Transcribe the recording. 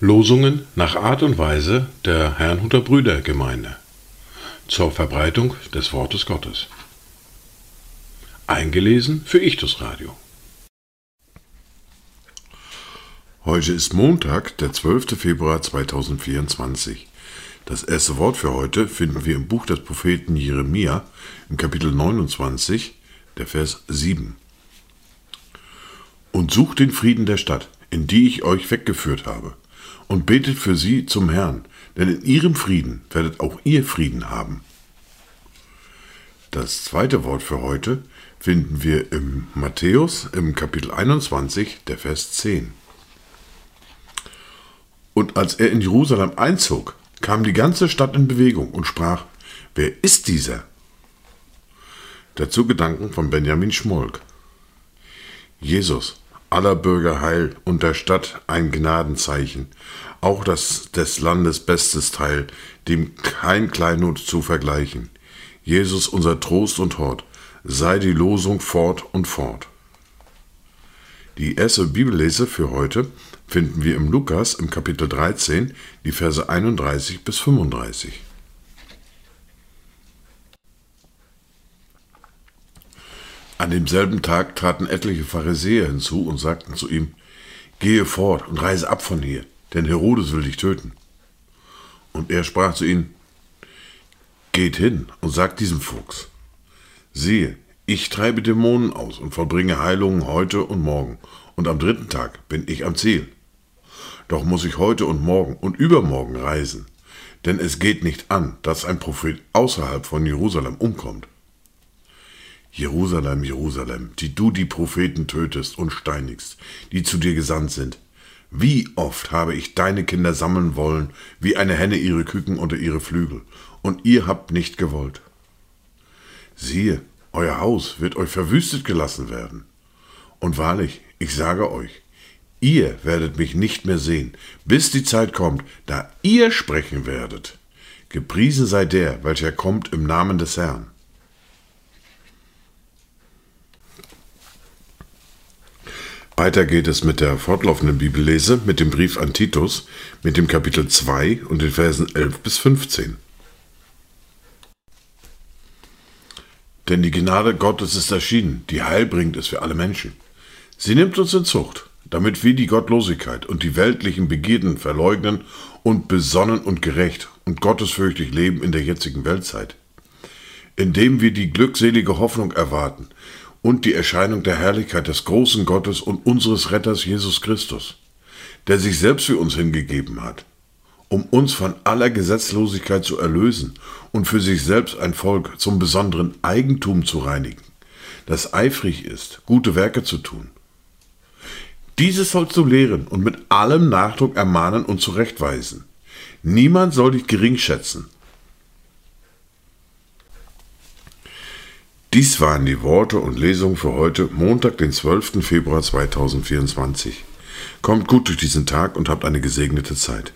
Losungen nach Art und Weise der Herrnhuter Brüdergemeinde zur Verbreitung des Wortes Gottes. Eingelesen für Ichtus Radio. Heute ist Montag, der 12. Februar 2024. Das erste Wort für heute finden wir im Buch des Propheten Jeremia im Kapitel 29, der Vers 7. Und sucht den Frieden der Stadt, in die ich euch weggeführt habe, und betet für sie zum Herrn, denn in ihrem Frieden werdet auch ihr Frieden haben. Das zweite Wort für heute finden wir im Matthäus im Kapitel 21, der Vers 10. Und als er in Jerusalem einzog, kam die ganze Stadt in Bewegung und sprach, wer ist dieser? Dazu Gedanken von Benjamin Schmolk. Jesus, aller Bürger Heil und der Stadt ein Gnadenzeichen, auch das des Landes bestes Teil, dem kein Kleinod zu vergleichen. Jesus unser Trost und Hort, sei die Losung fort und fort. Die erste Bibellese für heute finden wir im Lukas im Kapitel 13, die Verse 31 bis 35. An demselben Tag traten etliche Pharisäer hinzu und sagten zu ihm, Gehe fort und reise ab von hier, denn Herodes will dich töten. Und er sprach zu ihnen, Geht hin und sagt diesem Fuchs, siehe, ich treibe Dämonen aus und vollbringe Heilungen heute und morgen, und am dritten Tag bin ich am Ziel. Doch muss ich heute und morgen und übermorgen reisen, denn es geht nicht an, dass ein Prophet außerhalb von Jerusalem umkommt. Jerusalem, Jerusalem, die du die Propheten tötest und steinigst, die zu dir gesandt sind. Wie oft habe ich deine Kinder sammeln wollen, wie eine Henne ihre Küken unter ihre Flügel, und ihr habt nicht gewollt. Siehe, euer Haus wird euch verwüstet gelassen werden. Und wahrlich, ich sage euch, ihr werdet mich nicht mehr sehen, bis die Zeit kommt, da ihr sprechen werdet. Gepriesen sei der, welcher kommt im Namen des Herrn. Weiter geht es mit der fortlaufenden Bibellese, mit dem Brief an Titus, mit dem Kapitel 2 und den Versen 11 bis 15. Denn die Gnade Gottes ist erschienen, die Heil bringt es für alle Menschen. Sie nimmt uns in Zucht, damit wir die Gottlosigkeit und die weltlichen Begierden verleugnen und besonnen und gerecht und gottesfürchtig leben in der jetzigen Weltzeit. Indem wir die glückselige Hoffnung erwarten und die Erscheinung der Herrlichkeit des großen Gottes und unseres Retters Jesus Christus, der sich selbst für uns hingegeben hat, um uns von aller Gesetzlosigkeit zu erlösen und für sich selbst ein Volk zum besonderen Eigentum zu reinigen, das eifrig ist, gute Werke zu tun. Dieses sollst du lehren und mit allem Nachdruck ermahnen und zurechtweisen. Niemand soll dich gering Dies waren die Worte und Lesungen für heute, Montag, den 12. Februar 2024. Kommt gut durch diesen Tag und habt eine gesegnete Zeit.